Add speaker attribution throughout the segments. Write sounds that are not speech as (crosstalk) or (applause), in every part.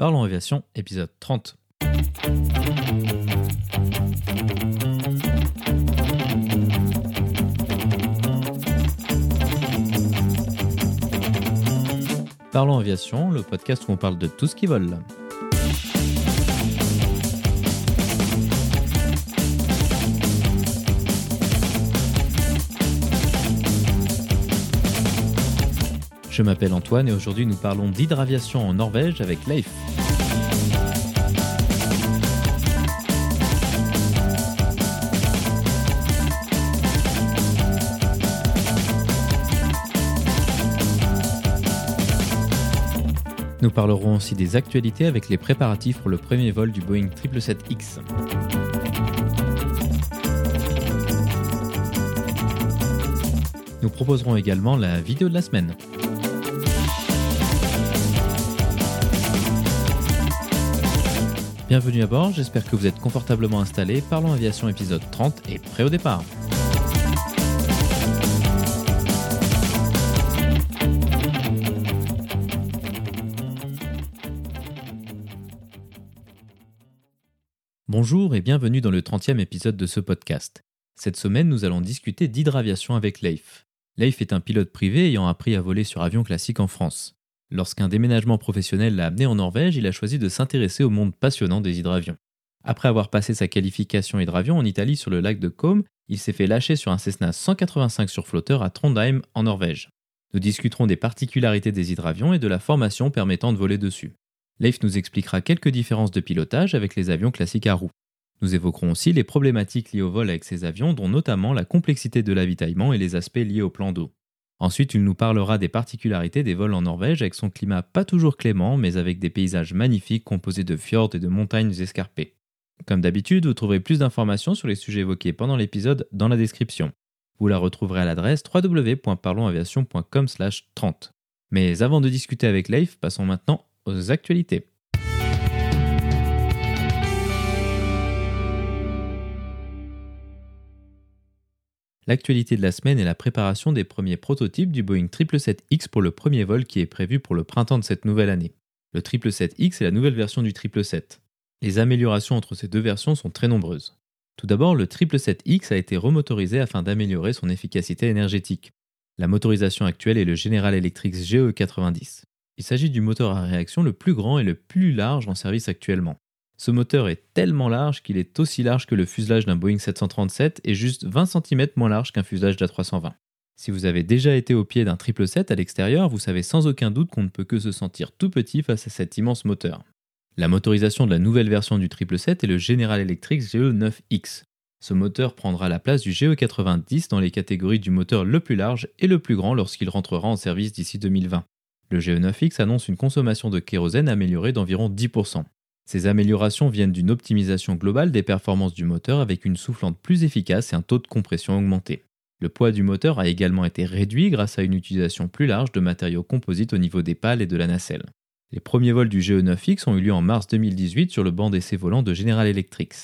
Speaker 1: Parlons Aviation, épisode 30. Parlons Aviation, le podcast où on parle de tout ce qui vole. Je m'appelle Antoine et aujourd'hui nous parlons d'hydraviation en Norvège avec Leif. Nous parlerons aussi des actualités avec les préparatifs pour le premier vol du Boeing 777X. Nous proposerons également la vidéo de la semaine. Bienvenue à bord, j'espère que vous êtes confortablement installés. Parlons Aviation épisode 30 et prêt au départ. Bonjour et bienvenue dans le 30e épisode de ce podcast. Cette semaine, nous allons discuter d'hydraviation avec Leif. Leif est un pilote privé ayant appris à voler sur avion classique en France. Lorsqu'un déménagement professionnel l'a amené en Norvège, il a choisi de s'intéresser au monde passionnant des hydravions. Après avoir passé sa qualification hydravion en Italie sur le lac de Côme, il s'est fait lâcher sur un Cessna 185 sur flotteur à Trondheim, en Norvège. Nous discuterons des particularités des hydravions et de la formation permettant de voler dessus. Leif nous expliquera quelques différences de pilotage avec les avions classiques à roues. Nous évoquerons aussi les problématiques liées au vol avec ces avions, dont notamment la complexité de l'avitaillement et les aspects liés au plan d'eau. Ensuite, il nous parlera des particularités des vols en Norvège avec son climat pas toujours clément, mais avec des paysages magnifiques composés de fjords et de montagnes escarpées. Comme d'habitude, vous trouverez plus d'informations sur les sujets évoqués pendant l'épisode dans la description. Vous la retrouverez à l'adresse www.parlonsaviation.com/30. Mais avant de discuter avec Leif, passons maintenant aux actualités. L'actualité de la semaine est la préparation des premiers prototypes du Boeing 777X pour le premier vol qui est prévu pour le printemps de cette nouvelle année. Le 777X est la nouvelle version du 777. Les améliorations entre ces deux versions sont très nombreuses. Tout d'abord, le 777X a été remotorisé afin d'améliorer son efficacité énergétique. La motorisation actuelle est le General Electric GE90. Il s'agit du moteur à réaction le plus grand et le plus large en service actuellement. Ce moteur est tellement large qu'il est aussi large que le fuselage d'un Boeing 737 et juste 20 cm moins large qu'un fuselage d'A320. Si vous avez déjà été au pied d'un 777 à l'extérieur, vous savez sans aucun doute qu'on ne peut que se sentir tout petit face à cet immense moteur. La motorisation de la nouvelle version du 777 est le General Electric GE9X. Ce moteur prendra la place du GE90 dans les catégories du moteur le plus large et le plus grand lorsqu'il rentrera en service d'ici 2020. Le GE9X annonce une consommation de kérosène améliorée d'environ 10%. Ces améliorations viennent d'une optimisation globale des performances du moteur avec une soufflante plus efficace et un taux de compression augmenté. Le poids du moteur a également été réduit grâce à une utilisation plus large de matériaux composites au niveau des pales et de la nacelle. Les premiers vols du GE9X ont eu lieu en mars 2018 sur le banc d'essai volant de General Electric.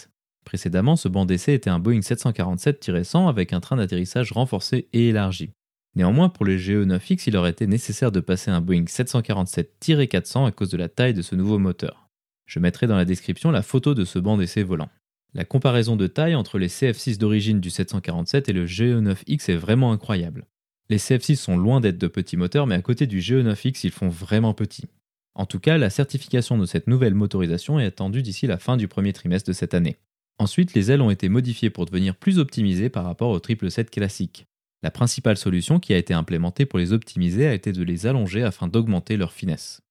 Speaker 1: Précédemment, ce banc d'essai était un Boeing 747-100 avec un train d'atterrissage renforcé et élargi. Néanmoins, pour le GE9X, il aurait été nécessaire de passer un Boeing 747-400 à cause de la taille de ce nouveau moteur. Je mettrai dans la description la photo de ce banc d'essai volant. La comparaison de taille entre les CF6 d'origine du 747 et le GE9X est vraiment incroyable. Les CF6 sont loin d'être de petits moteurs, mais à côté du GE9X, ils font vraiment petits. En tout cas, la certification de cette nouvelle motorisation est attendue d'ici la fin du premier trimestre de cette année. Ensuite, les ailes ont été modifiées pour devenir plus optimisées par rapport au 777 classique. La principale solution qui a été implémentée pour les optimiser a été de les allonger afin d'augmenter leur finesse.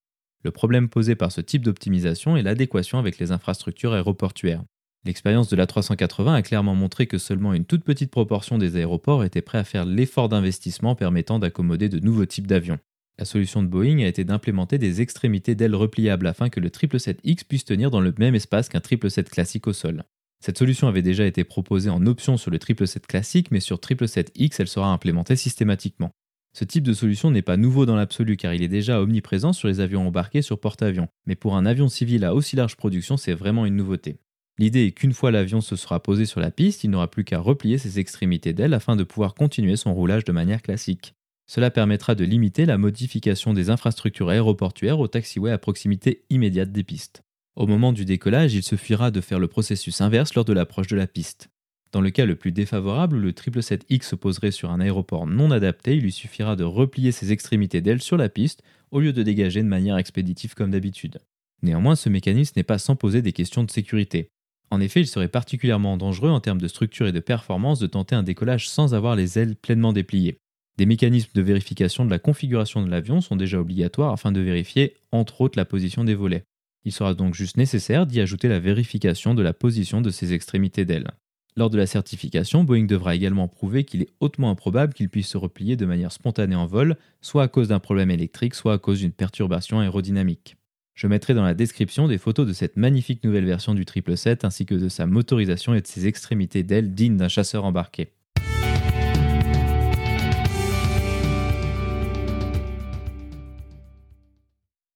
Speaker 1: Le problème posé par ce type d'optimisation est l'adéquation avec les infrastructures aéroportuaires. L'expérience de l'A380 a clairement montré que seulement une toute petite proportion des aéroports étaient prêts à faire l'effort d'investissement permettant d'accommoder de nouveaux types d'avions. La solution de Boeing a été d'implémenter des extrémités d'ailes repliables afin que le 777X puisse tenir dans le même espace qu'un 777 classique au sol. Cette solution avait déjà été proposée en option sur le 777 classique, mais sur 777X, elle sera implémentée systématiquement. Ce type de solution n'est pas nouveau dans l'absolu car il est déjà omniprésent sur les avions embarqués sur porte-avions, mais pour un avion civil à aussi large production, c'est vraiment une nouveauté. L'idée est qu'une fois l'avion se sera posé sur la piste, il n'aura plus qu'à replier ses extrémités d'aile afin de pouvoir continuer son roulage de manière classique. Cela permettra de limiter la modification des infrastructures aéroportuaires au taxiway à proximité immédiate des pistes. Au moment du décollage, il suffira de faire le processus inverse lors de l'approche de la piste. Dans le cas le plus défavorable où le 777X se poserait sur un aéroport non adapté, il lui suffira de replier ses extrémités d'aile sur la piste au lieu de dégager de manière expéditive comme d'habitude. Néanmoins, ce mécanisme n'est pas sans poser des questions de sécurité. En effet, il serait particulièrement dangereux en termes de structure et de performance de tenter un décollage sans avoir les ailes pleinement dépliées. Des mécanismes de vérification de la configuration de l'avion sont déjà obligatoires afin de vérifier, entre autres, la position des volets. Il sera donc juste nécessaire d'y ajouter la vérification de la position de ses extrémités d'aile. Lors de la certification, Boeing devra également prouver qu'il est hautement improbable qu'il puisse se replier de manière spontanée en vol, soit à cause d'un problème électrique, soit à cause d'une perturbation aérodynamique. Je mettrai dans la description des photos de cette magnifique nouvelle version du 777 ainsi que de sa motorisation et de ses extrémités d'aile dignes d'un chasseur embarqué.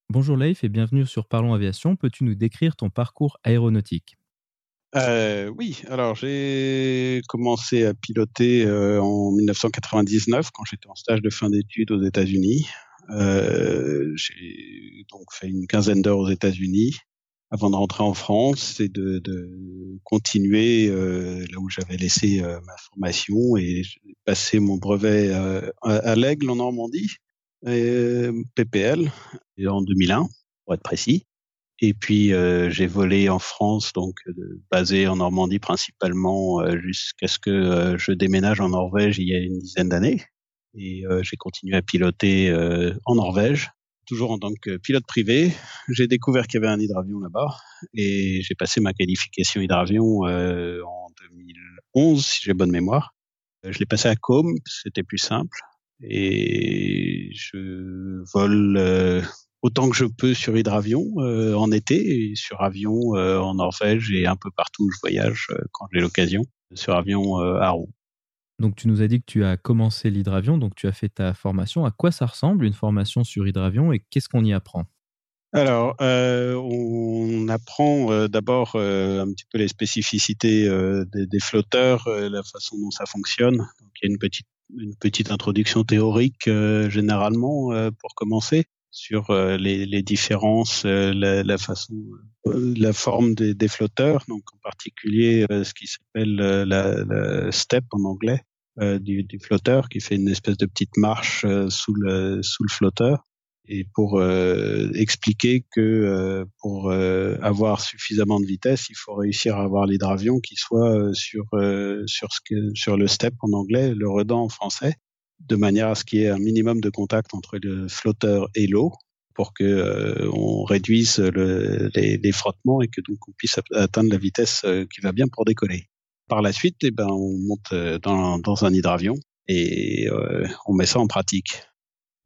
Speaker 1: Bonjour Leif et bienvenue sur Parlons Aviation. Peux-tu nous décrire ton parcours aéronautique?
Speaker 2: Euh, oui, alors j'ai commencé à piloter euh, en 1999 quand j'étais en stage de fin d'études aux États-Unis. Euh, j'ai donc fait une quinzaine d'heures aux États-Unis avant de rentrer en France et de, de continuer euh, là où j'avais laissé euh, ma formation et j'ai passé mon brevet à, à l'Aigle en Normandie, PPL, en 2001 pour être précis. Et puis euh, j'ai volé en France, donc euh, basé en Normandie principalement, euh, jusqu'à ce que je déménage en Norvège il y a une dizaine d'années. Et j'ai continué à piloter en Norvège, toujours en tant que pilote privé. J'ai découvert qu'il y avait un hydravion là-bas et j'ai passé ma qualification hydravion en 2011, si j'ai bonne mémoire. Je l'ai passé à Com, c'était plus simple. Et je vole autant que je peux sur hydravion euh, en été et sur avion euh, en Norvège et un peu partout où je voyage euh, quand j'ai l'occasion, sur avion à roue.
Speaker 1: Donc tu nous as dit que tu as commencé l'hydravion, donc tu as fait ta formation. À quoi ça ressemble une formation sur hydravion et qu'est-ce qu'on y apprend?
Speaker 2: Alors, on apprend d'abord un petit peu les spécificités des, des, flotteurs, la façon dont ça fonctionne. Donc, il y a une petite, une petite introduction théorique généralement pour commencer sur euh, les, les, différences, euh, la, la, façon, euh, la forme des, des, flotteurs, donc en particulier ce qui s'appelle la, la, step en anglais du, du, flotteur, qui fait une espèce de petite marche sous le sous le flotteur. Et pour expliquer que pour avoir suffisamment de vitesse, il faut réussir à avoir l'hydravion qui soit sur sur ce que sur le step en anglais, le redans en français, de manière à ce qu'il y ait un minimum de contact entre le flotteur et l'eau pour que euh, on réduise le, les, les, frottements et que donc on puisse atteindre la vitesse euh, qui va bien pour décoller. Par la suite, eh ben, on monte euh, dans, dans un hydravion et euh, on met ça en pratique.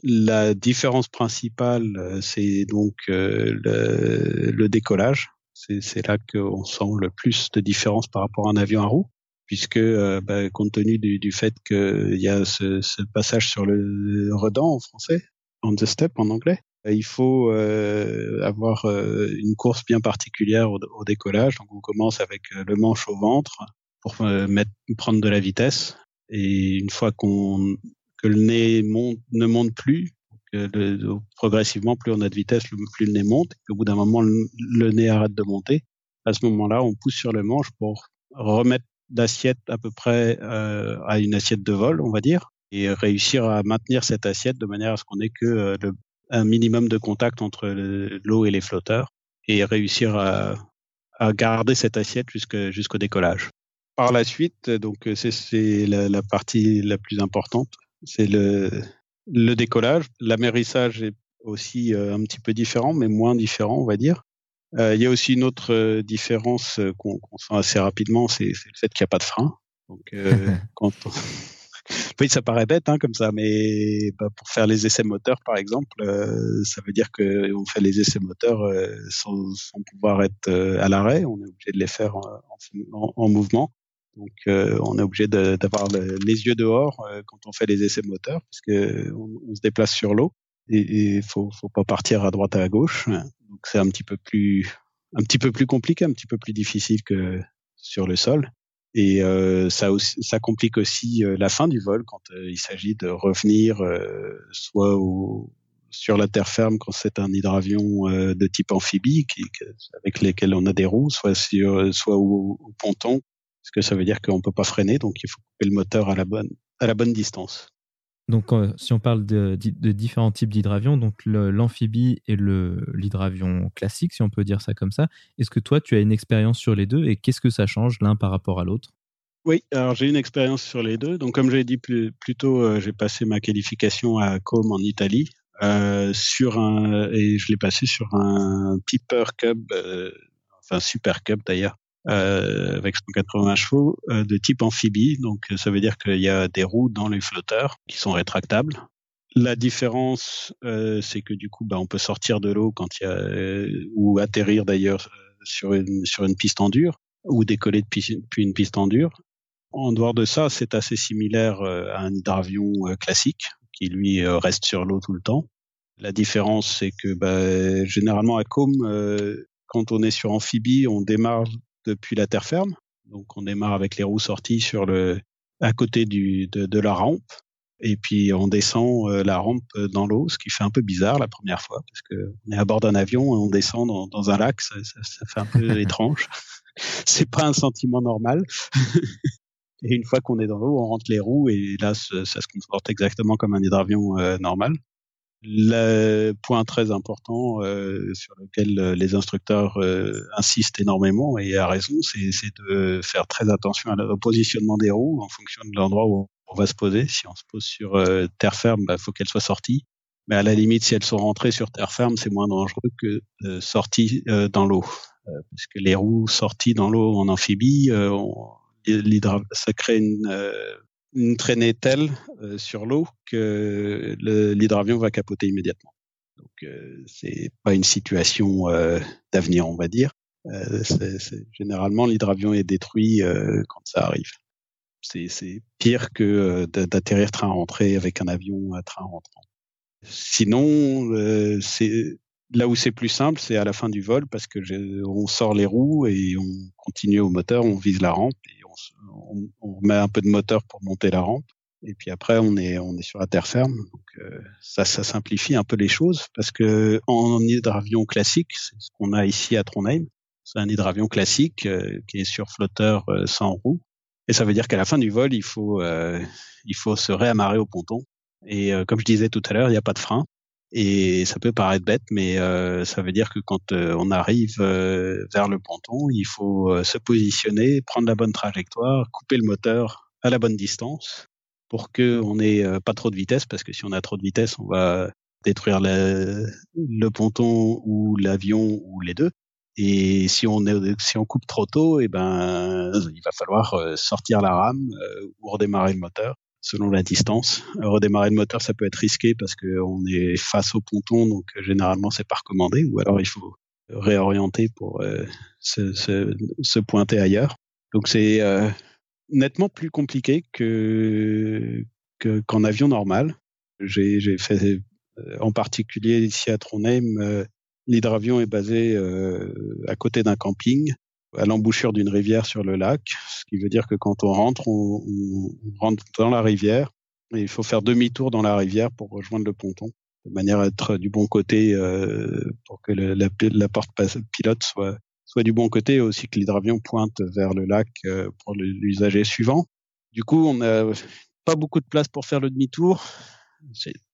Speaker 2: La différence principale, c'est donc le, le, décollage. C'est là qu'on sent le plus de différence par rapport à un avion à roues puisque euh, bah, compte tenu du, du fait qu'il y a ce, ce, passage sur le redans en français, on the step en anglais, il faut euh, avoir euh, une course bien particulière au, au, décollage. Donc on commence avec euh, le manche au ventre pour mettre, prendre de la vitesse. Et une fois qu'on que le nez monte, ne monte plus, que le, progressivement plus on a de vitesse, plus le nez monte. Et au bout d'un moment, le, le nez arrête de monter. À ce moment-là, on pousse sur le manche pour remettre d'assiette à peu près euh, à une assiette de vol, on va dire, et réussir à maintenir cette assiette de manière à ce qu'on ait que euh, le, un minimum de contact entre l'eau et les flotteurs, et réussir à, garder cette assiette jusqu'au décollage. Par la suite, donc c'est la, partie la plus importante, c'est le, le décollage. L'amérissage est aussi euh, un petit peu différent, mais moins différent, on va dire. Euh, il y a aussi une autre euh, différence euh, qu'on sent assez rapidement, c'est le fait qu'il n'y a pas de frein. Donc, (laughs) quand on... (laughs) oui, ça paraît bête hein, comme ça, mais bah, pour faire les essais moteurs, par exemple, ça veut dire qu'on fait les essais moteurs sans, sans, pouvoir être à l'arrêt. On est obligé de les faire en, en, en mouvement. Donc, on est obligé d'avoir les yeux dehors quand on fait les essais moteurs, puisque on, on se déplace sur l'eau et il faut, faut pas partir à droite et à gauche. Donc c'est un petit peu plus un petit peu plus compliqué, un petit peu plus difficile que sur le sol. Et ça, ça complique aussi la fin du vol quand il s'agit de revenir soit sur la terre ferme quand c'est un hydravion de type amphibie qui, avec lesquels on a des roues, soit sur, soit au, au ponton, parce que ça veut dire qu'on peut pas freiner, donc il faut couper le moteur à la bonne à la bonne distance.
Speaker 1: Donc, euh, si on parle de, différents types d'hydravions, donc l'amphibie et l'hydravion classique, si on peut dire ça comme ça, est-ce que toi, tu as une expérience sur les deux et qu'est-ce que ça change l'un par rapport à l'autre?
Speaker 2: Oui, alors j'ai une expérience sur les deux. Donc, comme j'ai dit plus, tôt, euh, j'ai passé ma qualification à Com en Italie. Euh, sur un et je l'ai passé sur un Piper Cub, enfin Super Cub d'ailleurs, euh, avec 180 chevaux euh, de type amphibie. Donc ça veut dire qu'il y a des roues dans les flotteurs qui sont rétractables. La différence, euh, c'est que du coup, bah, on peut sortir de l'eau quand il y a ou atterrir d'ailleurs sur une sur une piste en dur ou décoller depuis, une piste en dur. En dehors de ça, c'est assez similaire à un hydravion classique qui lui reste sur l'eau tout le temps. La différence, c'est que bah, généralement à Com, quand on est sur amphibie, on démarre depuis la terre ferme. Donc on démarre avec les roues sorties sur le à côté du, de, de la rampe et puis on descend euh, la rampe dans l'eau, ce qui fait un peu bizarre la première fois parce que on est à bord d'un avion et on descend dans, dans un lac, ça, ça, ça, fait un peu (laughs) étrange. (laughs) C'est pas un sentiment normal. (laughs) et une fois qu'on est dans l'eau, on rentre les roues et là ça, se comporte exactement comme un hydravion euh, normal. Le point très important euh, sur lequel euh, les instructeurs euh, insistent énormément et à raison, c'est de faire très attention au positionnement des roues en fonction de l'endroit où on va se poser. Si on se pose sur terre ferme, il bah, faut qu'elles soient sorties. Mais à la limite, si elles sont rentrées sur terre ferme, c'est moins dangereux que sorties dans l'eau, parce que les roues sorties dans l'eau en amphibie, ça crée une une traînée telle euh, sur l'eau que l'hydravion va capoter immédiatement. Donc euh, c'est pas une situation euh, d'avenir, on va dire. Euh, généralement, l'hydravion est détruit quand ça arrive. C'est pire que d'atterrir train rentré avec un avion à train rentrant. Sinon, c'est là où c'est plus simple, c'est à la fin du vol parce que on sort les roues et on continue au moteur, on vise la rampe on, on, met un peu de moteur pour monter la rampe. Et puis après, on est, on est sur la terre ferme. Donc, euh, ça, ça simplifie un peu les choses parce que en hydravion classique, c'est ce qu'on a ici à Trondheim. C'est un hydravion classique euh, qui est sur flotteur euh, sans roue. Et ça veut dire qu'à la fin du vol, il faut, il faut se réamarrer au ponton. Et comme je disais tout à l'heure, il n'y a pas de frein. Et ça peut paraître bête, mais euh, ça veut dire que quand euh, on arrive euh, vers le ponton, il faut se positionner, prendre la bonne trajectoire, couper le moteur à la bonne distance pour que on ait pas trop de vitesse, parce que si on a trop de vitesse, on va détruire le, ponton ou l'avion ou les deux. Et si on est, si on coupe trop tôt, et eh ben il va falloir sortir la rame ou redémarrer le moteur selon la distance. Redémarrer le moteur, ça peut être risqué parce qu'on est face au ponton, donc euh, généralement c'est pas recommandé, ou alors il faut réorienter pour euh, se, pointer ailleurs. Donc c'est euh, nettement plus compliqué que qu'en avion normal. J'ai fait en particulier ici à Trondheim, l'hydravion est basé à côté d'un camping à l'embouchure d'une rivière sur le lac, ce qui veut dire que quand on rentre, on, rentre dans la rivière et il faut faire demi-tour dans la rivière pour rejoindre le ponton, de manière à être du bon côté euh, pour que la, porte pilote soit soit du bon côté et aussi que l'hydravion pointe vers le lac euh, pour l'usager suivant. Du coup, on n'a pas beaucoup de place pour faire le demi-tour.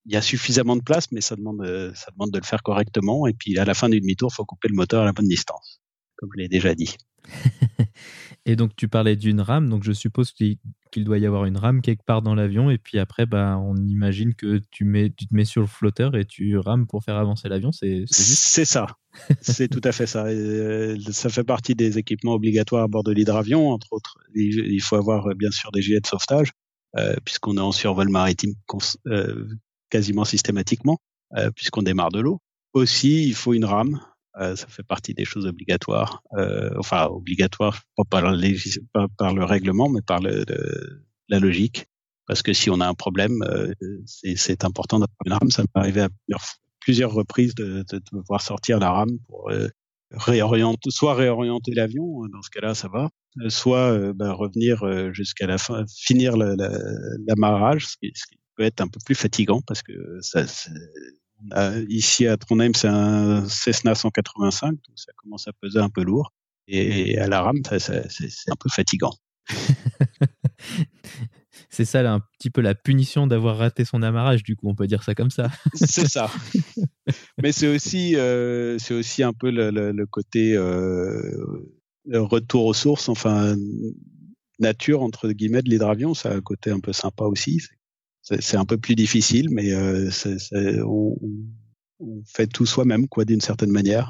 Speaker 2: Il y a suffisamment de place, mais ça demande, ça demande de le faire correctement. Et puis, à la fin du demi-tour, il faut couper le moteur à la bonne distance, comme je l'ai déjà dit. (laughs)
Speaker 1: et donc, tu parlais d'une rame, donc je suppose qu'il doit y avoir une rame quelque part dans l'avion, et puis après, bah, on imagine que tu, mets, tu te mets sur le flotteur et tu rames pour faire avancer l'avion, c'est
Speaker 2: C'est ça, c'est tout à fait ça. Euh, ça fait partie des équipements obligatoires à bord de l'hydravion, entre autres. Il faut avoir bien sûr des gilets de sauvetage, euh, puisqu'on est en survol maritime euh, quasiment systématiquement, euh, puisqu'on démarre de l'eau. Aussi, il faut une rame euh, ça fait partie des choses obligatoires, euh, enfin obligatoires pas par, pas par, le règlement, mais par le, la logique. Parce que si on a un problème, euh, c'est important d'avoir une rame. Ça m'est arrivé à plusieurs, reprises de, de, devoir sortir la rame pour réorienter, soit réorienter l'avion, dans ce cas-là ça va, soit bah, revenir jusqu'à la fin, finir l'amarrage, ce, qui peut être un peu plus fatigant parce que ça, ici à Trondheim, c'est un Cessna 185, donc ça commence à peser un peu lourd. Et à la rame, c'est un peu fatigant. (laughs)
Speaker 1: c'est ça là, un petit peu la punition d'avoir raté son amarrage, du coup, on peut dire ça comme ça. (laughs)
Speaker 2: c'est ça. (laughs) Mais c'est aussi, euh, c'est aussi un peu le, côté euh, retour aux sources, enfin nature entre guillemets de l'hydravion, ça a un côté un peu sympa aussi. C'est un peu plus difficile, mais euh, on, fait tout soi-même, quoi, d'une certaine manière.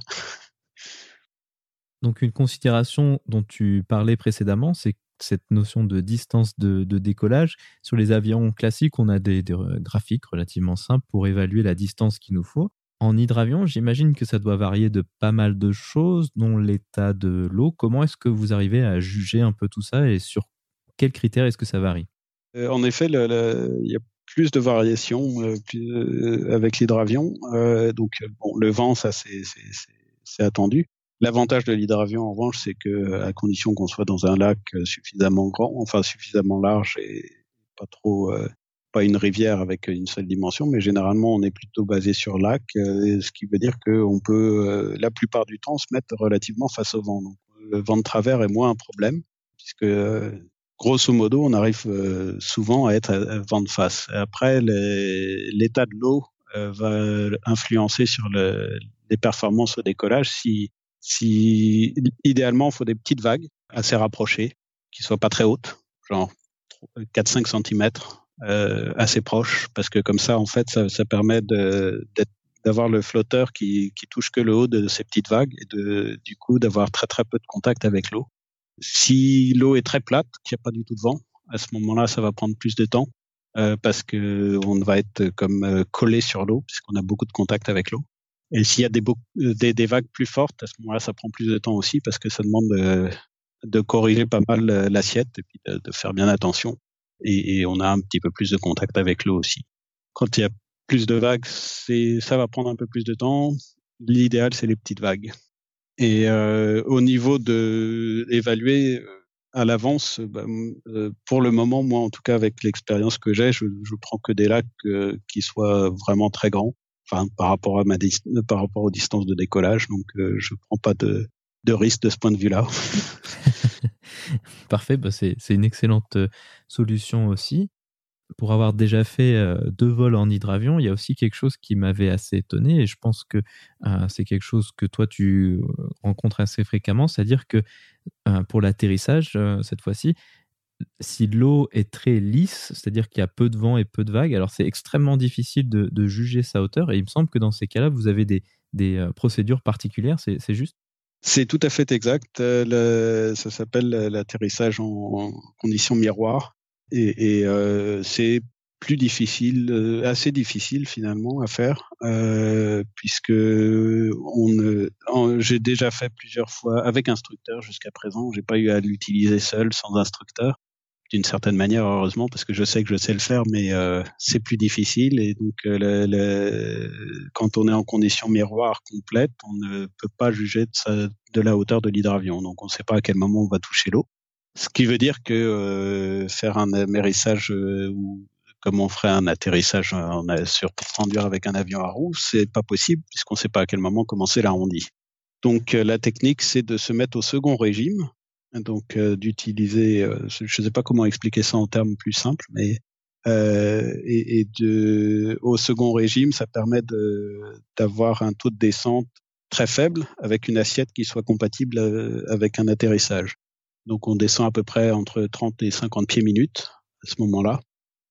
Speaker 1: Donc une considération dont tu parlais précédemment, c'est cette notion de distance de, décollage. Sur les avions classiques, on a des, graphiques relativement simples pour évaluer la distance qu'il nous faut. En hydravion, j'imagine que ça doit varier de pas mal de choses, dont l'état de l'eau. Comment est-ce que vous arrivez à juger un peu tout ça et sur quels critères est-ce que ça varie?
Speaker 2: En effet, il y a plus de variations euh, euh, avec l'hydravion. donc, bon, le vent, ça, c'est attendu. L'avantage de l'hydravion, en revanche, c'est que à condition qu'on soit dans un lac euh, suffisamment grand, enfin suffisamment large et pas trop, euh, pas une rivière avec une seule dimension, mais généralement on est plutôt basé sur lac, euh, ce qui veut dire qu'on peut, la plupart du temps, se mettre relativement face au vent. Donc, le vent de travers est moins un problème, puisque grosso modo, on arrive souvent à être à vent de face. Après, l'état de l'eau va influencer sur le, les performances au décollage. Si idéalement, il faut des petites vagues assez rapprochées, qui soient pas très hautes, genre 4-5 cm, euh, assez proches, parce que comme ça, en fait, ça, ça permet d'avoir le flotteur qui, qui touche que le haut de ces petites vagues et de, du coup d'avoir très très peu de contact avec l'eau. Si l'eau est très plate, qu'il n'y a pas du tout de vent, à ce moment-là, ça va prendre plus de temps euh, parce que on va être comme euh, collé sur l'eau puisqu'on a beaucoup de contact avec l'eau. Et s'il y a des, euh, des, des, vagues plus fortes, à ce moment-là, ça prend plus de temps aussi parce que ça demande de, de corriger pas mal euh, l'assiette et puis de, faire bien attention. Et, et, on a un petit peu plus de contact avec l'eau aussi. Quand il y a plus de vagues, ça va prendre un peu plus de temps. L'idéal, c'est les petites vagues. Et euh, au niveau de évaluer euh, à l'avance, bah, pour le moment, moi en tout cas avec l'expérience que j'ai, je, je prends que des lacs qui soient vraiment très grands enfin par rapport à ma par rapport aux distances de décollage. Donc euh, je prends pas de, de risque de ce point de vue-là. (laughs)
Speaker 1: Parfait, bah c'est une excellente euh, solution aussi. Pour avoir déjà fait euh, deux vols en hydravion, il y a aussi quelque chose qui m'avait assez étonné et je pense que c'est quelque chose que toi tu rencontres assez fréquemment, c'est-à-dire que pour l'atterrissage, cette fois-ci, si l'eau est très lisse, c'est-à-dire qu'il y a peu de vent et peu de vagues, alors c'est extrêmement difficile de, juger sa hauteur. Et il me semble que dans ces cas-là, vous avez des, euh, procédures particulières, c'est juste?
Speaker 2: C'est tout à fait exact. Euh, ça s'appelle l'atterrissage en, conditions miroirs. Et, euh, c'est plus difficile, assez difficile finalement à faire, puisque j'ai déjà fait plusieurs fois avec instructeur jusqu'à présent. J'ai pas eu à l'utiliser seul, sans instructeur d'une certaine manière, heureusement, parce que je sais que je sais le faire, mais euh, c'est plus difficile. Et donc, euh, le, quand on est en condition miroir complète, on ne peut pas juger de, de la hauteur de l'hydravion. Donc, on ne sait pas à quel moment on va toucher l'eau. Ce qui veut dire que euh, faire un amérissage ou comme on ferait un atterrissage en, sur tendu avec un avion à roues, c'est pas possible puisqu'on ne sait pas à quel moment commencer l'arrondi. Donc, la technique, c'est de se mettre au second régime, donc euh, d'utiliser, euh, je ne sais pas comment expliquer ça en termes plus simples, mais euh, et, de, au second régime, ça permet d'avoir un taux de descente très faible avec une assiette qui soit compatible avec un atterrissage. Donc on descend à peu près entre 30 et 50 pieds minutes à ce moment-là,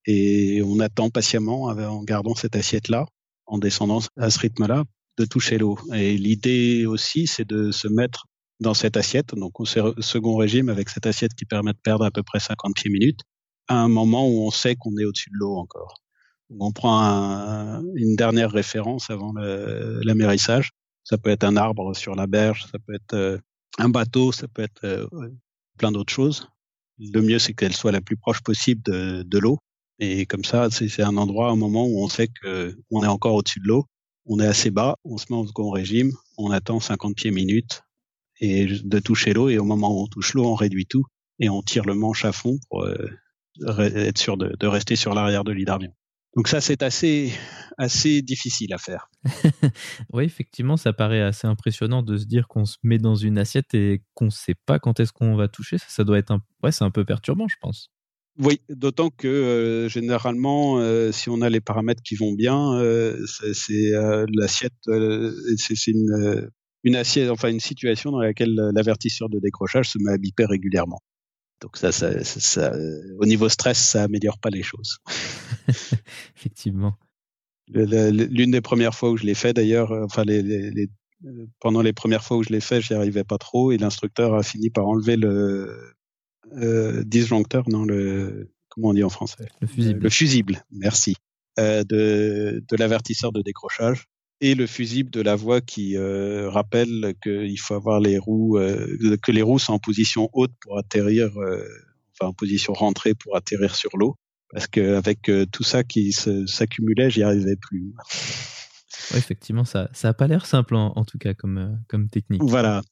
Speaker 2: et on attend patiemment en gardant cette assiette-là, en descendant à ce rythme-là, de toucher l'eau. Et l'idée aussi, c'est de se mettre dans cette assiette, donc au second régime avec cette assiette qui permet de perdre à peu près 50 pieds minutes, à un moment où on sait qu'on est au-dessus de l'eau encore. On prend une dernière référence avant l'amérissage. Ça peut être un arbre sur la berge, ça peut être euh, un bateau, ça peut être euh, plein d'autres choses. Le mieux, c'est qu'elle soit la plus proche possible de, l'eau. Et comme ça, c'est un endroit, un moment où on sait qu'on est encore au-dessus de l'eau. On est assez bas, on se met en second régime, on attend 50 pieds minutes et de toucher l'eau. Et au moment où on touche l'eau, on réduit tout et on tire le manche à fond pour euh, être sûr de, rester sur l'arrière de l'hydravion. Donc ça, c'est assez, assez difficile à faire. (laughs)
Speaker 1: oui, effectivement, ça paraît assez impressionnant de se dire qu'on se met dans une assiette et qu'on ne sait pas quand est-ce qu'on va toucher. Ça, ça doit être un, ouais, c'est un peu perturbant, je pense.
Speaker 2: Oui, d'autant que euh, généralement, euh, si on a les paramètres qui vont bien, euh, c'est l'assiette, c'est une, une assiette, enfin une situation dans laquelle l'avertisseur de décrochage se met à biper régulièrement. Donc ça, ça, ça, au niveau stress, ça améliore pas les choses. (laughs)
Speaker 1: Effectivement.
Speaker 2: L'une des premières fois où je l'ai fait, d'ailleurs, enfin les, les, pendant les premières fois où je l'ai fait, j'y arrivais pas trop et l'instructeur a fini par enlever le euh, disjoncteur, non, le, comment on dit en français?
Speaker 1: Le fusible.
Speaker 2: le fusible, merci, euh, de, de l'avertisseur de décrochage et le fusible de la voie qui euh, rappelle qu'il faut avoir les roues, euh, que les roues sont en position haute pour atterrir, euh, enfin en position rentrée pour atterrir sur l'eau, parce qu'avec tout ça qui s'accumulait, j'y arrivais plus.
Speaker 1: Ouais, effectivement, ça n'a pas l'air simple en, tout cas comme, euh, comme technique.
Speaker 2: Voilà,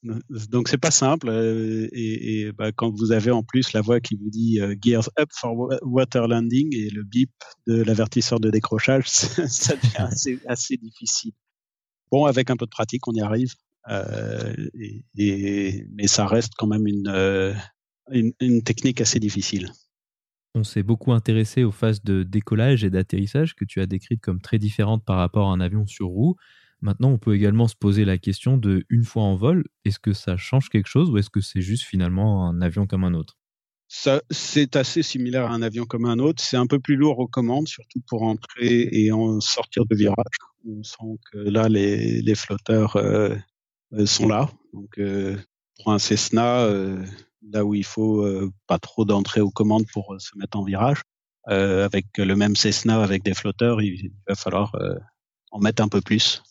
Speaker 2: donc c'est pas simple. Euh, et, et bah, quand vous avez en plus la voix qui vous dit euh, Gears up for water landing et le bip de l'avertisseur de décrochage, (laughs) ça devient (laughs) assez, assez, difficile. Bon, avec un peu de pratique, on y arrive. Et, mais ça reste quand même une, une, une technique assez difficile
Speaker 1: on s'est beaucoup intéressé aux phases de décollage et d'atterrissage que tu as décrites comme très différentes par rapport à un avion sur roue. Maintenant, on peut également se poser la question de une fois en vol, est-ce que ça change quelque chose ou est-ce que c'est juste finalement un avion comme un autre?
Speaker 2: C'est assez similaire à un avion comme un autre. C'est un peu plus lourd aux commandes, surtout pour entrer et en sortir de virage. On sent que là, les, les flotteurs euh, euh sont là. Donc, euh, pour un Cessna, euh, là où il faut euh, pas trop d'entrée aux commandes pour euh, se mettre en virage. Euh, avec le même Cessna avec des flotteurs, il, va falloir en mettre un peu plus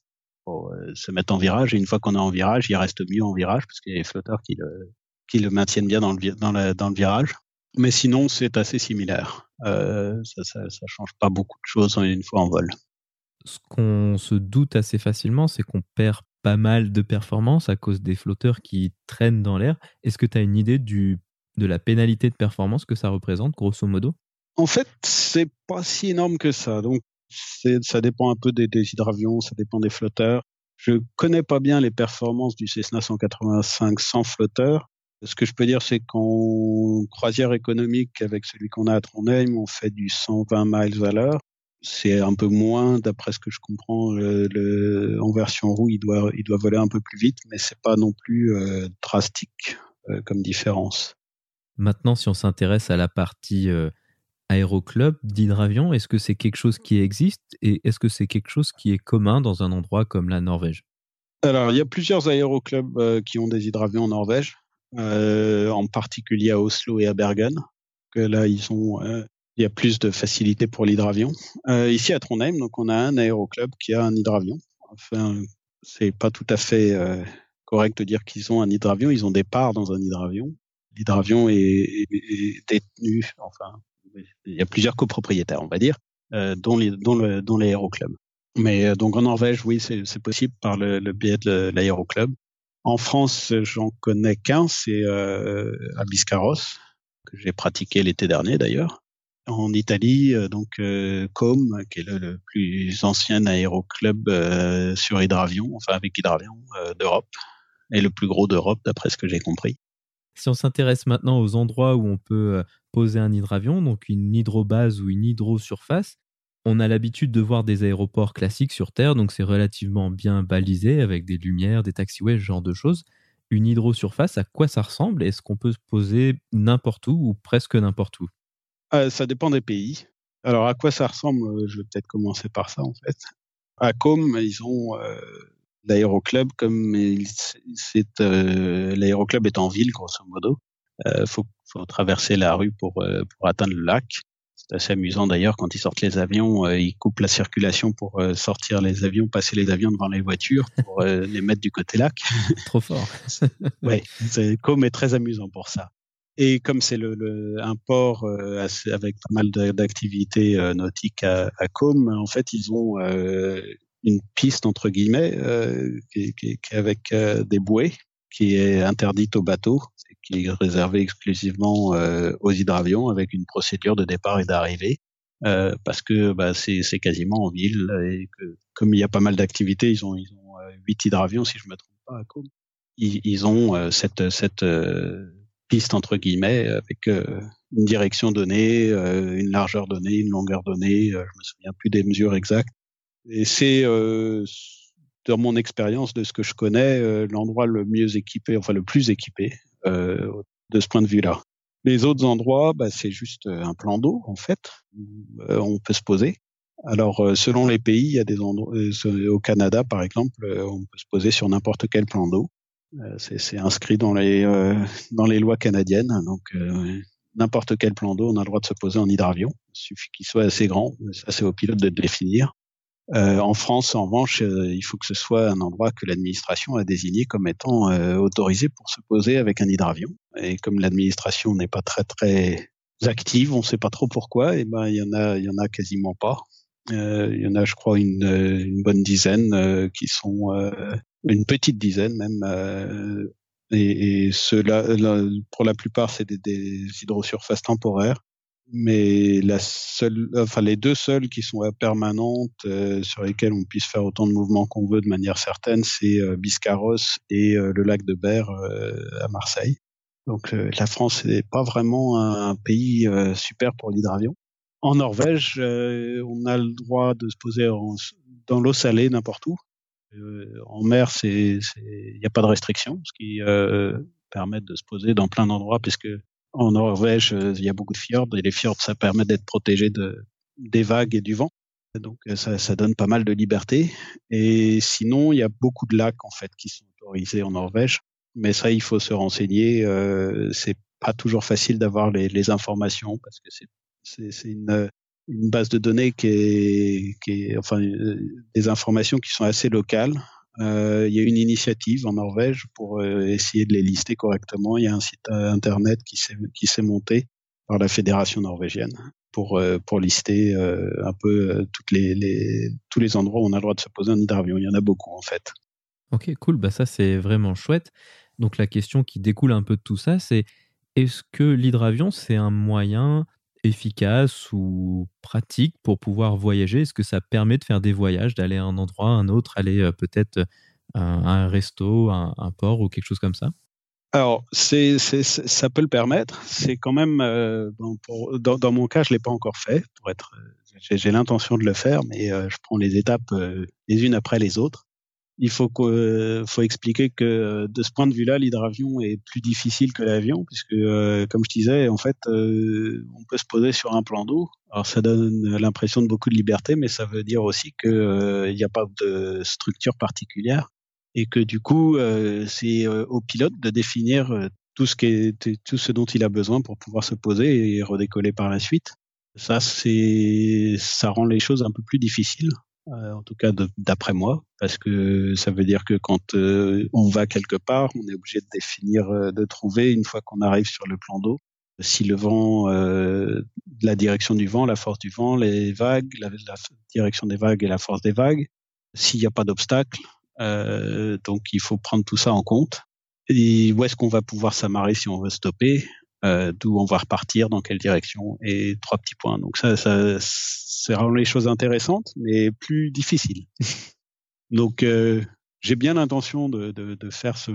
Speaker 2: pour se mettre en virage. Et une fois qu'on est en virage, il reste mieux en virage parce qu'il y a des flotteurs qui le, maintiennent bien dans le, virage. Mais sinon, c'est assez similaire. Ça, ça, ça change pas beaucoup de choses une fois en vol.
Speaker 1: Ce qu'on se doute assez facilement, c'est qu'on perd pas mal de performance à cause des flotteurs qui traînent dans l'air. Est-ce que tu as une idée du, de la pénalité de performance que ça représente, grosso modo?
Speaker 2: En fait, c'est pas si énorme que ça. Donc, ça dépend un peu des, des, hydravions, ça dépend des flotteurs. Je connais pas bien les performances du Cessna 185 sans flotteur. Ce que je peux dire, c'est qu'en croisière économique, avec celui qu'on a à Trondheim, on fait du 120 miles à l'heure c'est un peu moins, d'après ce que je comprends, le, en version roue, il doit, il doit voler un peu plus vite, mais c'est pas non plus euh, drastique euh, comme différence.
Speaker 1: Maintenant, si on s'intéresse à la partie euh, aéroclub d'hydravion, est-ce que c'est quelque chose qui existe et est-ce que c'est quelque chose qui est commun dans un endroit comme la Norvège?
Speaker 2: Alors, il y a plusieurs aéroclubs qui ont des hydravions en Norvège, en particulier à Oslo et à Bergen. Que là, ils ont il y a plus de facilité pour l'hydravion. Euh, ici à Trondheim, donc on a un aéroclub qui a un hydravion. Enfin, c'est pas tout à fait euh, correct de dire qu'ils ont un hydravion. Ils ont des parts dans un hydravion. L'hydravion est, est, détenu. Enfin, il y a plusieurs copropriétaires, on va dire, euh, dont les, dont l'aéroclub. Mais euh, donc en Norvège, oui, c'est possible par le, biais de l'aéroclub. En France, j'en connais qu'un, c'est à Biscarros, que j'ai pratiqué l'été dernier d'ailleurs en Italie, euh, donc euh, Com, qui est le, plus ancien aéroclub euh, sur hydravion, enfin avec hydravion d'Europe, et le plus gros d'Europe d'après ce que j'ai compris.
Speaker 1: Si on s'intéresse maintenant aux endroits où on peut poser un hydravion, donc une hydrobase ou une hydrosurface, on a l'habitude de voir des aéroports classiques sur Terre, donc c'est relativement bien balisé avec des lumières, des taxiways, ce genre de choses. Une hydrosurface, à quoi ça ressemble? Est-ce qu'on peut se poser n'importe où ou presque n'importe où?
Speaker 2: Euh, ça dépend des pays. Alors, à quoi ça ressemble euh, Je vais peut-être commencer par ça, en fait. À Com, ils ont euh, l'aéroclub, comme c'est euh, l'aéroclub est en ville, grosso modo. Il euh, faut, faut, traverser la rue pour, pour atteindre le lac. C'est assez amusant d'ailleurs quand ils sortent les avions, ils coupent la circulation pour sortir les avions, passer les avions devant les voitures pour les mettre du côté lac.
Speaker 1: Trop fort. (laughs)
Speaker 2: oui, Com est très amusant pour ça. Et comme c'est le, le, un port euh, assez, avec pas mal d'activités euh, nautiques à, à Com, en fait, ils ont euh, une piste entre guillemets euh, qui, qui, qui, avec euh, des bouées qui est interdite aux bateaux, qui est réservée exclusivement aux hydravions avec une procédure de départ et d'arrivée. parce que bah, c'est quasiment en ville et que comme il y a pas mal d'activités, ils ont ils ont huit hydravions si je me trompe pas à Côme. Ils, ils ont cette cette piste entre guillemets avec une direction donnée, une largeur donnée, une longueur donnée. je me souviens plus des mesures exactes. Et c'est dans mon expérience de ce que je connais l'endroit le mieux équipé, enfin le plus équipé de ce point de vue-là. Les autres endroits, bah, c'est juste un plan d'eau en fait où on peut se poser. Alors selon les pays, il y a des endroits au Canada par exemple, on peut se poser sur n'importe quel plan d'eau. Euh, c'est inscrit dans les euh, dans les lois canadiennes. Donc euh, n'importe quel plan d'eau, on a le droit de se poser en hydravion. Il suffit qu'il soit assez grand. Ça, c'est au pilote de le définir. Euh, en France, en revanche, il faut que ce soit un endroit que l'administration a désigné comme étant autorisé pour se poser avec un hydravion. Et comme l'administration n'est pas très très active, on ne sait pas trop pourquoi. Et ben, il y en a, il y en a quasiment pas. Il y en a, je crois, une, une bonne dizaine qui sont une petite dizaine même. Euh, et, et ceux-là, pour la plupart, c'est des, des hydrosurfaces temporaires. Mais la seule, enfin les deux seuls qui sont permanentes euh, sur lesquels on puisse faire autant de mouvements qu'on veut de manière certaine, c'est euh, Biscarros et le lac de Berre à Marseille. Donc la France n'est pas vraiment un, pays super pour l'hydravion. En Norvège, on a le droit de se poser dans l'eau salée n'importe où. Euh, en mer, il n'y a pas de restriction, ce qui euh, permet de se poser dans plein d'endroits, puisque en Norvège, euh, il y a beaucoup de fjords, et les fjords, ça permet d'être protégé de, des vagues et du vent. Donc ça, ça, donne pas mal de liberté. Et sinon, il y a beaucoup de lacs en fait qui sont autorisés en Norvège. Mais ça, il faut se renseigner. Euh, c'est pas toujours facile d'avoir les, les, informations parce que c'est une une base de données qui est, qui est enfin euh, des informations qui sont assez locales. Euh, il y a une initiative en Norvège pour euh, essayer de les lister correctement. Il y a un site internet qui s'est qui s'est monté par la fédération norvégienne pour pour lister un peu toutes les, les, tous les endroits où on a le droit de se poser un hydravion. Il y en a beaucoup en fait.
Speaker 1: Ok, cool. Bah ça c'est vraiment chouette. Donc la question qui découle un peu de tout ça, c'est est-ce que l'hydravion c'est un moyen efficace ou pratique pour pouvoir voyager? Est-ce que ça permet de faire des voyages, d'aller à un endroit, à un autre, aller peut-être à un resto, à un, port ou quelque chose comme ça?
Speaker 2: Alors, ça peut le permettre. C'est quand même, dans, mon cas, je l'ai pas encore fait. Pour être, j'ai, l'intention de le faire, mais je prends les étapes les unes après les autres il faut, que, faut expliquer que de ce point de vue-là, l'hydravion est plus difficile que l'avion, puisque, euh, comme je disais, en fait, euh, on peut se poser sur un plan d'eau. Alors, ça donne l'impression de beaucoup de liberté, mais ça veut dire aussi qu'il euh, n'y a pas de structure particulière et que du coup, c'est au pilote de définir tout ce, qui est, tout ce dont il a besoin pour pouvoir se poser et redécoller par la suite. Ça, c'est, ça rend les choses un peu plus difficiles. Euh, en tout cas d'après moi, parce que ça veut dire que quand euh, on va quelque part, on est obligé de définir, euh, de trouver une fois qu'on arrive sur le plan d'eau, si le vent, la direction du vent, la force du vent, les vagues, la, direction des vagues et la force des vagues, s'il n'y a pas d'obstacle, donc il faut prendre tout ça en compte. Et où est-ce qu'on va pouvoir s'amarrer si on veut stopper? Euh, d'où on va repartir, dans quelle direction, et trois petits points. Donc ça, ça c'est vraiment les choses intéressantes, mais plus difficiles. (laughs) Donc euh, j'ai bien l'intention de, de, de, faire ce,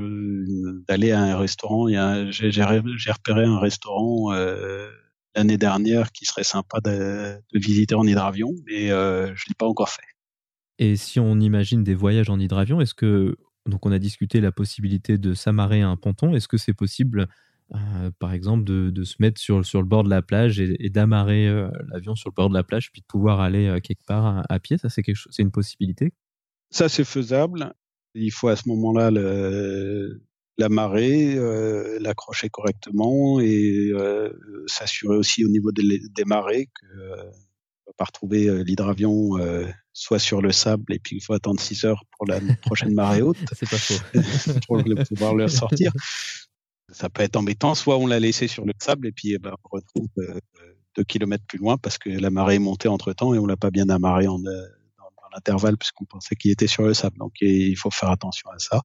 Speaker 2: d'aller à un restaurant. J'ai, j'ai repéré un restaurant euh, l'année dernière qui serait sympa de, de visiter en hydravion, mais je l'ai pas encore fait.
Speaker 1: Et si on imagine des voyages en hydravion, est-ce que donc on a discuté la possibilité de s'amarrer à un ponton. Est-ce que c'est possible euh, par exemple, de, se mettre sur, sur le bord de la plage et, d'amarrer euh, l'avion sur le bord de la plage, puis de pouvoir aller euh, quelque part à, pied. Ça, c'est quelque chose, c'est une possibilité?
Speaker 2: Ça, c'est faisable. Il faut à ce moment-là l'amarrer, l'accrocher correctement et s'assurer aussi au niveau des, marées que va pas retrouver l'hydravion soit sur le sable et puis il faut attendre 6 heures pour la prochaine marée haute. (laughs)
Speaker 1: c'est pas faux. (laughs)
Speaker 2: pour pouvoir le sortir ça peut être embêtant. Soit on l'a laissé sur le sable et puis eh ben, on retrouve euh, deux kilomètres plus loin parce que la marée est montée entre temps et on l'a pas bien amarré en, euh, dans, l'intervalle puisqu'on pensait qu'il était sur le sable. Donc il faut faire attention à ça.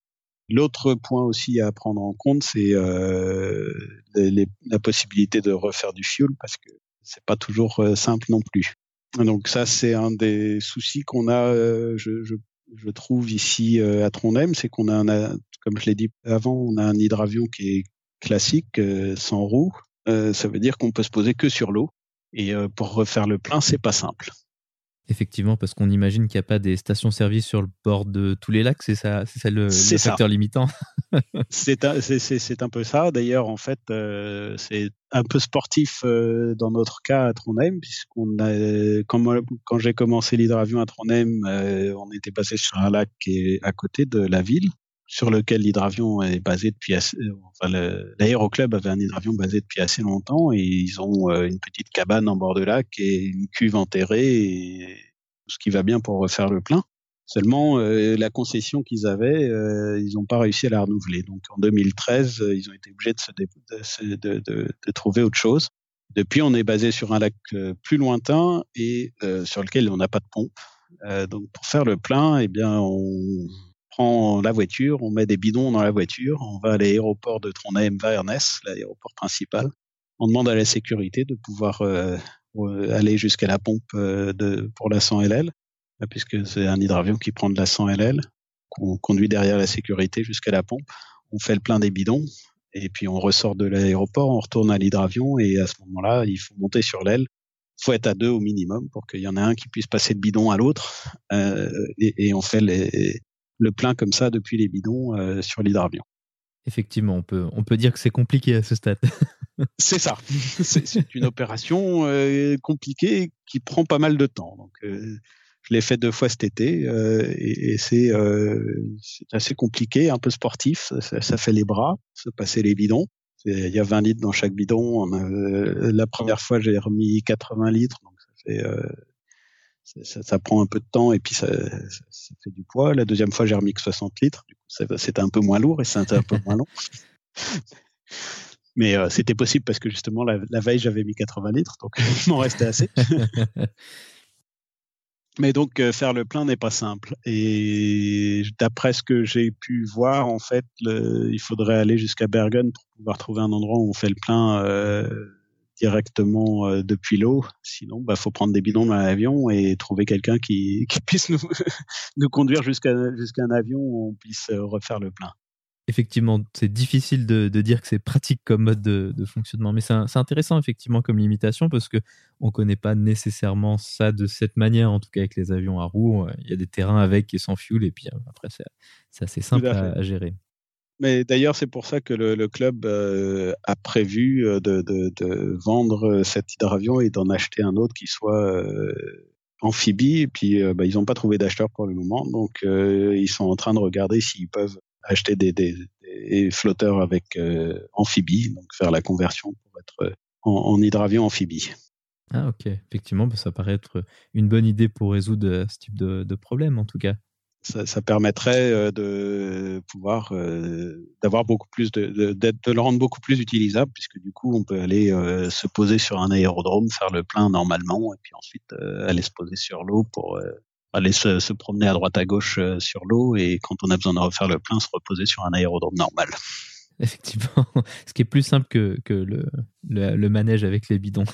Speaker 2: L'autre point aussi à prendre en compte, c'est euh, la possibilité de refaire du fuel parce que c'est pas toujours simple non plus. Donc ça, c'est un des soucis qu'on a, je, je, trouve ici à Trondheim, c'est qu'on a, un, comme je l'ai dit avant, on a un hydravion qui est classique, sans roue. ça veut dire qu'on peut se poser que sur l'eau. Et pour refaire le plein, c'est pas simple.
Speaker 1: Effectivement, parce qu'on imagine qu'il n'y a pas des stations-service sur le bord de tous les lacs, c'est ça, c'est ça le, facteur limitant. (laughs)
Speaker 2: c'est un, un, peu ça. D'ailleurs, en fait, euh, c'est un peu sportif euh, dans notre cas à Trondheim, puisqu'on a, quand, quand j'ai commencé l'hydravion à Trondheim, euh, on était passé sur un lac qui est à côté de la ville, sur lequel l'hydravion est basé depuis assez, enfin, l'aéroclub avait un hydravion basé depuis assez longtemps et ils ont une petite cabane en bord de lac et une cuve enterrée et ce qui va bien pour refaire le plein. Seulement, euh, la concession qu'ils avaient, euh, ils n'ont pas réussi à la renouveler. Donc en 2013, euh, ils ont été obligés de, se de, de, de, trouver autre chose. Depuis, on est basé sur un lac plus lointain et sur lequel on n'a pas de pompe. donc pour faire le plein, eh bien, on prend la voiture, on met des bidons dans la voiture, on va à l'aéroport de Trondheim-Værnes, l'aéroport principal. On demande à la sécurité de pouvoir aller jusqu'à la pompe de, pour la 100 LL puisque c'est un hydravion qui prend de la 100 LL, qu'on conduit derrière la sécurité jusqu'à la pompe. On fait le plein des bidons, et puis on ressort de l'aéroport, on retourne à l'hydravion, et à ce moment-là, il faut monter sur l'aile. Il faut être à deux au minimum pour qu'il y en ait un qui puisse passer de bidon à l'autre, euh, et, on fait les, le plein comme ça depuis les bidons euh, sur l'hydravion.
Speaker 1: Effectivement, on peut, on peut dire que c'est compliqué à ce stade. (laughs)
Speaker 2: c'est ça. C'est une opération euh, compliquée qui prend pas mal de temps. Donc, euh, je l'ai fait deux fois cet été euh, et, et c'est assez compliqué, un peu sportif. Ça, ça, fait les bras, se passer les bidons. Il y a 20 litres dans chaque bidon. La première fois, j'ai remis 80 litres, donc ça fait ça, ça, prend un peu de temps et puis ça, ça, fait du poids. La deuxième fois, j'ai remis que 60 litres. C'était un peu moins lourd et c'était un peu moins long. (laughs) Mais euh, c'était possible parce que justement, la, la veille, j'avais mis 80 litres, donc il m'en restait assez. (laughs) Mais donc euh, faire le plein n'est pas simple. Et d'après ce que j'ai pu voir, en fait, le, il faudrait aller jusqu'à Bergen pour pouvoir trouver un endroit où on fait le plein euh, directement euh, depuis l'eau. Sinon, bah faut prendre des bidons dans l'avion et trouver quelqu'un qui, (laughs) qui puisse nous, (laughs) nous conduire jusqu'à jusqu'à un avion où on puisse euh, refaire le plein
Speaker 1: effectivement, c'est difficile de, dire que c'est pratique comme mode de, fonctionnement, mais c'est intéressant effectivement comme limitation parce que on connaît pas nécessairement ça de cette manière, en tout cas avec les avions à roues. Il y a des terrains avec et sans fuel, et puis euh, après c'est assez simple à, gérer.
Speaker 2: Mais d'ailleurs, c'est pour ça que le, club euh, a prévu euh, de, vendre cet hydravion et d'en acheter un autre qui soit amphibie. Et puis, bah, ils n'ont pas trouvé d'acheteur pour le moment, donc ils sont en train de regarder s'ils peuvent acheter des, flotteurs avec euh, amphibie, donc faire la conversion pour être euh, en, hydravion amphibie.
Speaker 1: Ah ok, effectivement, bah, ça paraît être une bonne idée pour résoudre euh, ce type de problème en tout cas.
Speaker 2: Ça, ça, permettrait de pouvoir d'avoir beaucoup plus de, de, de, le rendre beaucoup plus utilisable puisque du coup on peut aller se poser sur un aérodrome, faire le plein normalement et puis ensuite aller se poser sur l'eau pour aller se, se, promener à droite à gauche euh, sur l'eau et quand on a besoin de refaire le plein, se reposer sur un aérodrome normal. (laughs)
Speaker 1: Effectivement, ce qui est plus simple que, que le, le, manège avec les bidons.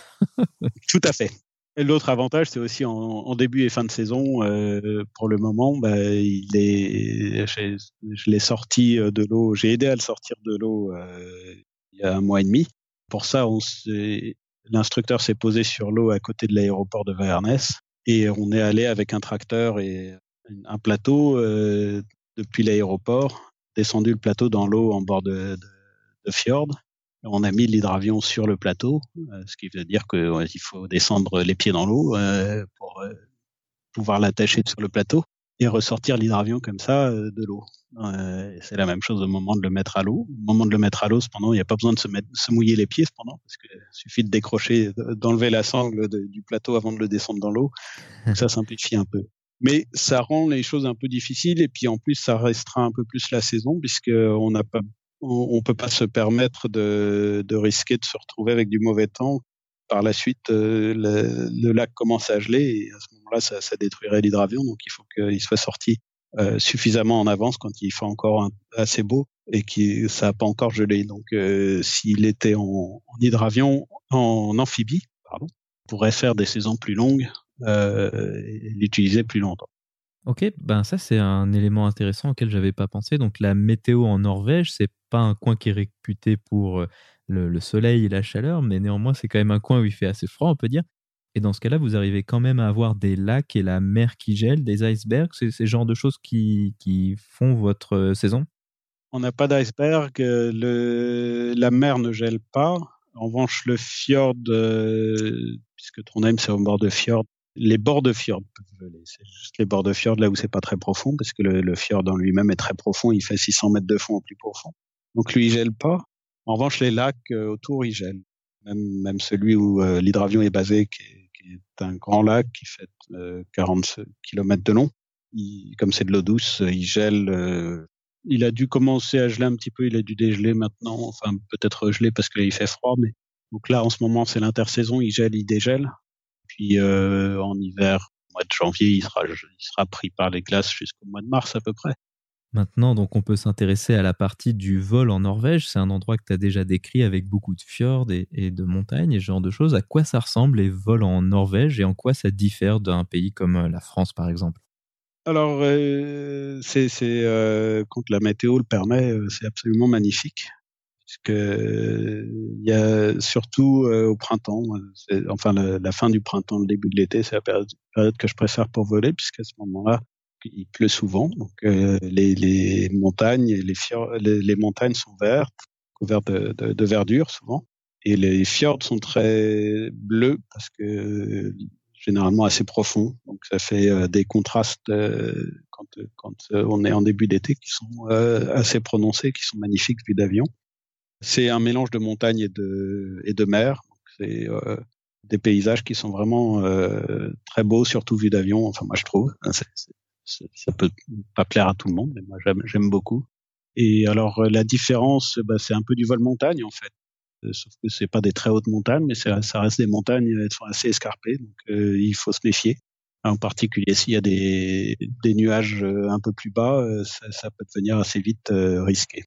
Speaker 2: Tout à fait. L'autre avantage, c'est aussi en, en, début et fin de saison, euh, pour le moment, bah, il est, je l'ai sorti euh, de l'eau, j'ai aidé à le sortir de l'eau euh, il y a un mois et demi. Pour ça, l'instructeur s'est posé sur l'eau à côté de l'aéroport de Vaernès et on est allé avec un tracteur et un plateau euh, depuis l'aéroport, descendu le plateau dans l'eau en bord de, de, de fjord. On a mis l'hydravion sur le plateau, euh, ce qui veut dire qu'il faut descendre les pieds dans l'eau euh, pour euh, pouvoir l'attacher sur le plateau et ressortir l'hydravion comme ça de l'eau. c'est la même chose au moment de le mettre à l'eau. Au moment de le mettre à l'eau, cependant, il n'y a pas besoin de se, mouiller les pieds, cependant, parce qu'il suffit de décrocher, d'enlever la sangle du plateau avant de le descendre dans l'eau. ça simplifie un peu. Mais ça rend les choses un peu difficiles et puis en plus, ça restera un peu plus la saison puisqu'on n'a pas on, on peut pas se permettre de, risquer de se retrouver avec du mauvais temps par la suite, euh, le, le, lac commence à geler et à ce moment-là, ça, ça détruirait l'hydravion. Donc, il faut qu'il soit sorti suffisamment en avance quand il fait encore assez beau et qui ça n'a pas encore gelé. Donc s'il était en, en, hydravion, en amphibie, pardon, pourrait faire des saisons plus longues et l'utiliser plus longtemps.
Speaker 1: Ok, ben ça c'est un élément intéressant auquel j'avais pas pensé. Donc la météo en Norvège, c'est pas un coin qui est réputé pour euh, le, soleil et la chaleur, mais néanmoins c'est quand même un coin où il fait assez froid, on peut dire. Et dans ce cas-là, vous arrivez quand même à avoir des lacs et la mer qui gèle, des icebergs, c'est ces genres de choses qui, qui font votre euh, saison?
Speaker 2: On n'a pas d'iceberg, euh, la mer ne gèle pas. En revanche, le fjord, puisque Trondheim c'est au bord de fjord, les bords de fjord. C'est juste les bords de fjord là où c'est pas très profond, parce que le, fjord en lui-même est très profond. Il fait 600 mètres de fond au plus profond. Donc lui, il gèle pas. En revanche, les lacs euh, autour, ils gèlent. Même, même celui où euh, l'hydravion est basé, qui est, qui est, un grand lac qui fait 40 euh, km de long. Il, comme c'est de l'eau douce, il gèle. il a dû commencer à geler un petit peu. Il a dû dégeler maintenant. Enfin, peut-être geler parce qu'il fait froid, mais donc là, en ce moment, c'est l'intersaison. Il gèle, il dégèle. Puis euh, en hiver, au mois de janvier, il sera, il sera pris par les glaces jusqu'au mois de mars à peu près.
Speaker 1: Maintenant, donc, on peut s'intéresser à la partie du vol en Norvège. C'est un endroit que tu as déjà décrit avec beaucoup de fjords et, de montagnes et ce genre de choses. À quoi ça ressemble les vols en Norvège et en quoi ça diffère d'un pays comme euh, la France, par exemple?
Speaker 2: Alors, euh, c'est, quand la météo le permet, c'est absolument magnifique puisque il y a surtout euh, au printemps, enfin la, fin du printemps, le début de l'été, c'est la période, que je préfère pour voler, puisqu'à ce moment-là, il pleut souvent, donc euh, les, montagnes, les, fjords, les, montagnes sont vertes, couvertes de, verdure souvent, et les fjords sont très bleus parce que généralement assez profonds, donc ça fait euh, des contrastes quand, on est en début d'été qui sont assez prononcés, qui sont magnifiques vus d'avion. C'est un mélange de montagne et de, et de mer. C'est euh, des paysages qui sont vraiment euh, très beaux, surtout vus d'avion. Enfin, moi, je trouve. Hein, ça peut pas plaire à tout le monde, mais moi, j'aime beaucoup. Et alors, euh, la différence, bah, c'est un peu du vol montagne, en fait. Sauf que c'est pas des très hautes montagnes, mais ça reste des montagnes qui sont assez escarpées, donc il faut se méfier. En particulier, s'il y a des, des nuages un peu plus bas, ça peut devenir assez vite risqué.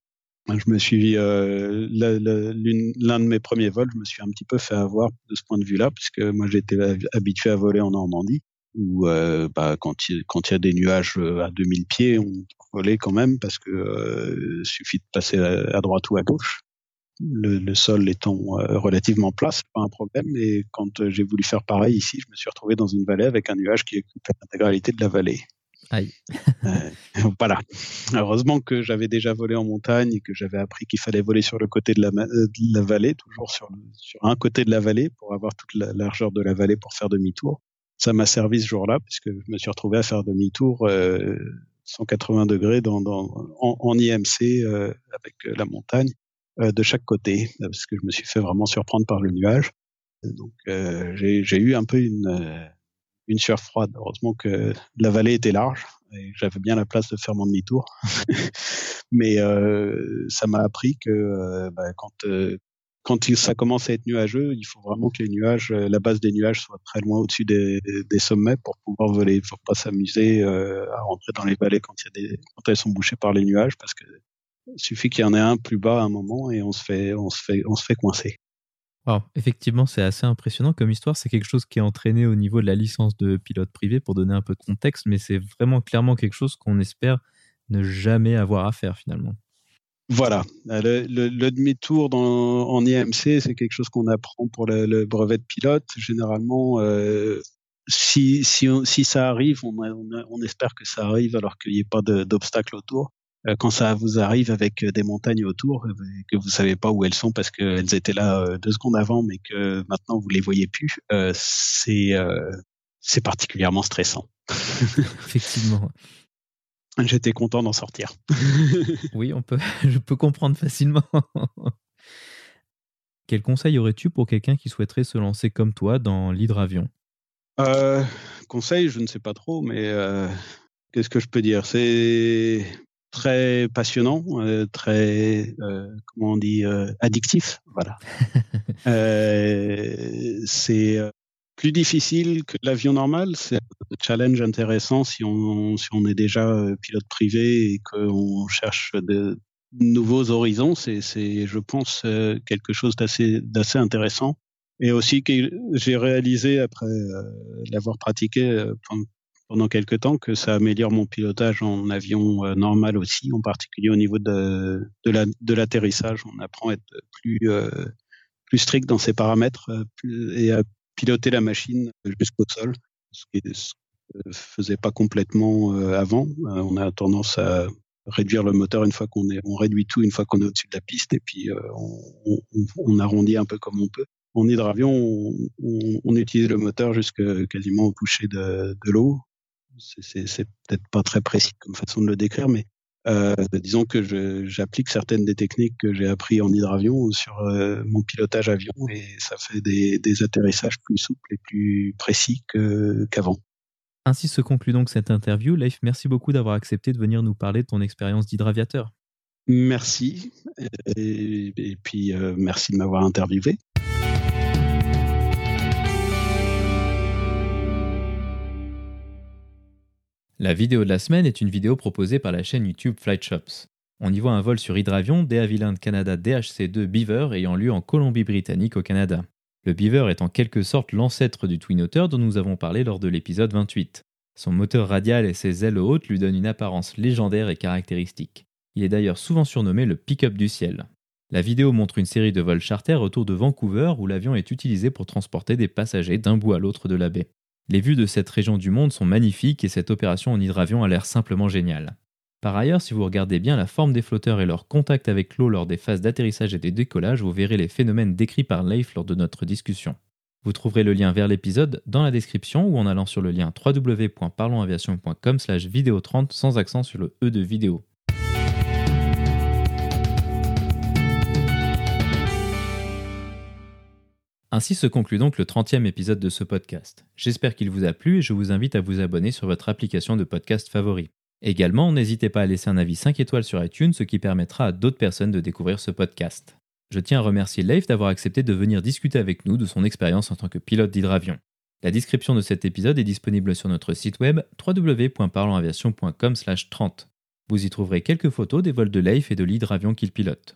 Speaker 2: Je me suis euh, l'un de mes premiers vols, je me suis un petit peu fait avoir de ce point de vue-là, puisque moi j'étais habitué à voler en Normandie, où euh, bah, quand il y a des nuages euh, à 2000 pieds, on volait quand même parce que euh, suffit de passer à, droite ou à gauche. Le, le sol étant euh, relativement plat, c'est pas un problème. Et quand j'ai voulu faire pareil ici, je me suis retrouvé dans une vallée avec un nuage qui occupait l'intégralité de la vallée.
Speaker 1: Aïe.
Speaker 2: Euh, (laughs) voilà. Heureusement que j'avais déjà volé en montagne et que j'avais appris qu'il fallait voler sur le côté de la, euh, de la vallée, toujours sur, sur, un côté de la vallée pour avoir toute la largeur de la vallée pour faire demi-tour. Ça m'a servi ce jour-là puisque je me suis retrouvé à faire demi-tour euh, 180 degrés dans, dans, en, en IMC euh, avec la montagne euh, de chaque côté parce que je me suis fait vraiment surprendre par le nuage. Donc j'ai eu un peu une une sueur froide. Heureusement que la vallée était large et j'avais bien la place de faire mon demi-tour. (laughs) Mais euh, ça m'a appris que euh, bah, quand euh, quand ça commence à être nuageux, il faut vraiment que les nuages, euh, la base des nuages soit très loin au-dessus des, des, sommets pour pouvoir voler. Il ne faut pas s'amuser euh, à rentrer dans les vallées quand, y a des, quand elles sont bouchées par les nuages parce que suffit qu'il y en ait un plus bas à un moment et on se fait, on se fait, on se fait coincer.
Speaker 1: Alors, effectivement, c'est assez impressionnant comme histoire. C'est quelque chose qui est entraîné au niveau de la licence de pilote privé pour donner un peu de contexte, mais c'est vraiment clairement quelque chose qu'on espère ne jamais avoir à faire finalement.
Speaker 2: Voilà, le, demi-tour en IMC, c'est quelque chose qu'on apprend pour le, brevet de pilote. Généralement, euh, si, si, si, ça arrive, on, on, espère que ça arrive alors qu'il n'y ait pas d'obstacle autour. Euh, quand ça vous arrive avec euh, des montagnes autour, euh, que vous savez pas où elles sont parce qu'elles étaient là deux secondes avant, mais que maintenant vous les voyez plus, c'est c'est particulièrement stressant. (laughs)
Speaker 1: Effectivement.
Speaker 2: J'étais content d'en sortir. (laughs)
Speaker 1: oui, on peut, (laughs) je peux comprendre facilement. Quel conseil aurais-tu pour quelqu'un qui souhaiterait se lancer comme toi dans l'hydravion?
Speaker 2: Euh, Conseil, je ne sais pas trop, mais qu'est-ce que je peux dire? C'est très passionnant, euh, très euh, comment on dit euh, addictif, voilà. (laughs) c'est plus difficile que l'avion normal. C'est un challenge intéressant si on, si on est déjà pilote privé et qu'on cherche de nouveaux horizons. C'est, je pense, quelque chose d'assez, d'assez intéressant. Et aussi que j'ai réalisé après l'avoir pratiqué pendant quelques temps que ça améliore mon pilotage en avion normal aussi, en particulier au niveau de, de, la, de l'atterrissage. On apprend à être plus, plus strict dans ses paramètres et à piloter la machine jusqu'au sol, ce qui ne faisait pas complètement euh, avant. Euh, on a tendance à réduire le moteur une fois qu'on est, on réduit tout une fois qu'on est au-dessus de la piste et puis euh, on, on, arrondit un peu comme on peut. En hydravion, on, utilise le moteur jusqu'à quasiment au toucher de l'eau. C'est peut-être pas très précis comme façon de le décrire, mais euh, disons que j'applique certaines des techniques que j'ai appris en hydravion sur euh, mon pilotage avion et ça fait des, des atterrissages plus souples et plus précis qu'avant.
Speaker 1: Ainsi se conclut donc cette interview. Leif, merci beaucoup d'avoir accepté de venir nous parler de ton expérience d'hydraviateur.
Speaker 2: Merci et, et puis euh, merci de m'avoir interviewé.
Speaker 1: La vidéo de la semaine est une vidéo proposée par la chaîne YouTube Flight Shops. On y voit un vol sur hydravion de Canada DHC-2 Beaver ayant lieu en Colombie-Britannique au Canada. Le Beaver est en quelque sorte l'ancêtre du Twin Otter dont nous avons parlé lors de l'épisode 28. Son moteur radial et ses ailes hautes lui donnent une apparence légendaire et caractéristique. Il est d'ailleurs souvent surnommé le pick-up du ciel. La vidéo montre une série de vols charter autour de Vancouver où l'avion est utilisé pour transporter des passagers d'un bout à l'autre de la baie. Les vues de cette région du monde sont magnifiques et cette opération en hydravion a l'air simplement géniale. Par ailleurs, si vous regardez bien la forme des flotteurs et leur contact avec l'eau lors des phases d'atterrissage et de décollage, vous verrez les phénomènes décrits par Leif lors de notre discussion. Vous trouverez le lien vers l'épisode dans la description ou en allant sur le lien www.parlonsaviation.com slash vidéo 30 sans accent sur le E de vidéo. Ainsi se conclut donc le 30e épisode de ce podcast. J'espère qu'il vous a plu et je vous invite à vous abonner sur votre application de podcast favori. Également, n'hésitez pas à laisser un avis 5 étoiles sur iTunes, ce qui permettra à d'autres personnes de découvrir ce podcast. Je tiens à remercier Leif d'avoir accepté de venir discuter avec nous de son expérience en tant que pilote d'hydravion. La description de cet épisode est disponible sur notre site web www.parlonsaviation.com/30. Vous y trouverez quelques photos des vols de Leif et de l'hydravion qu'il pilote.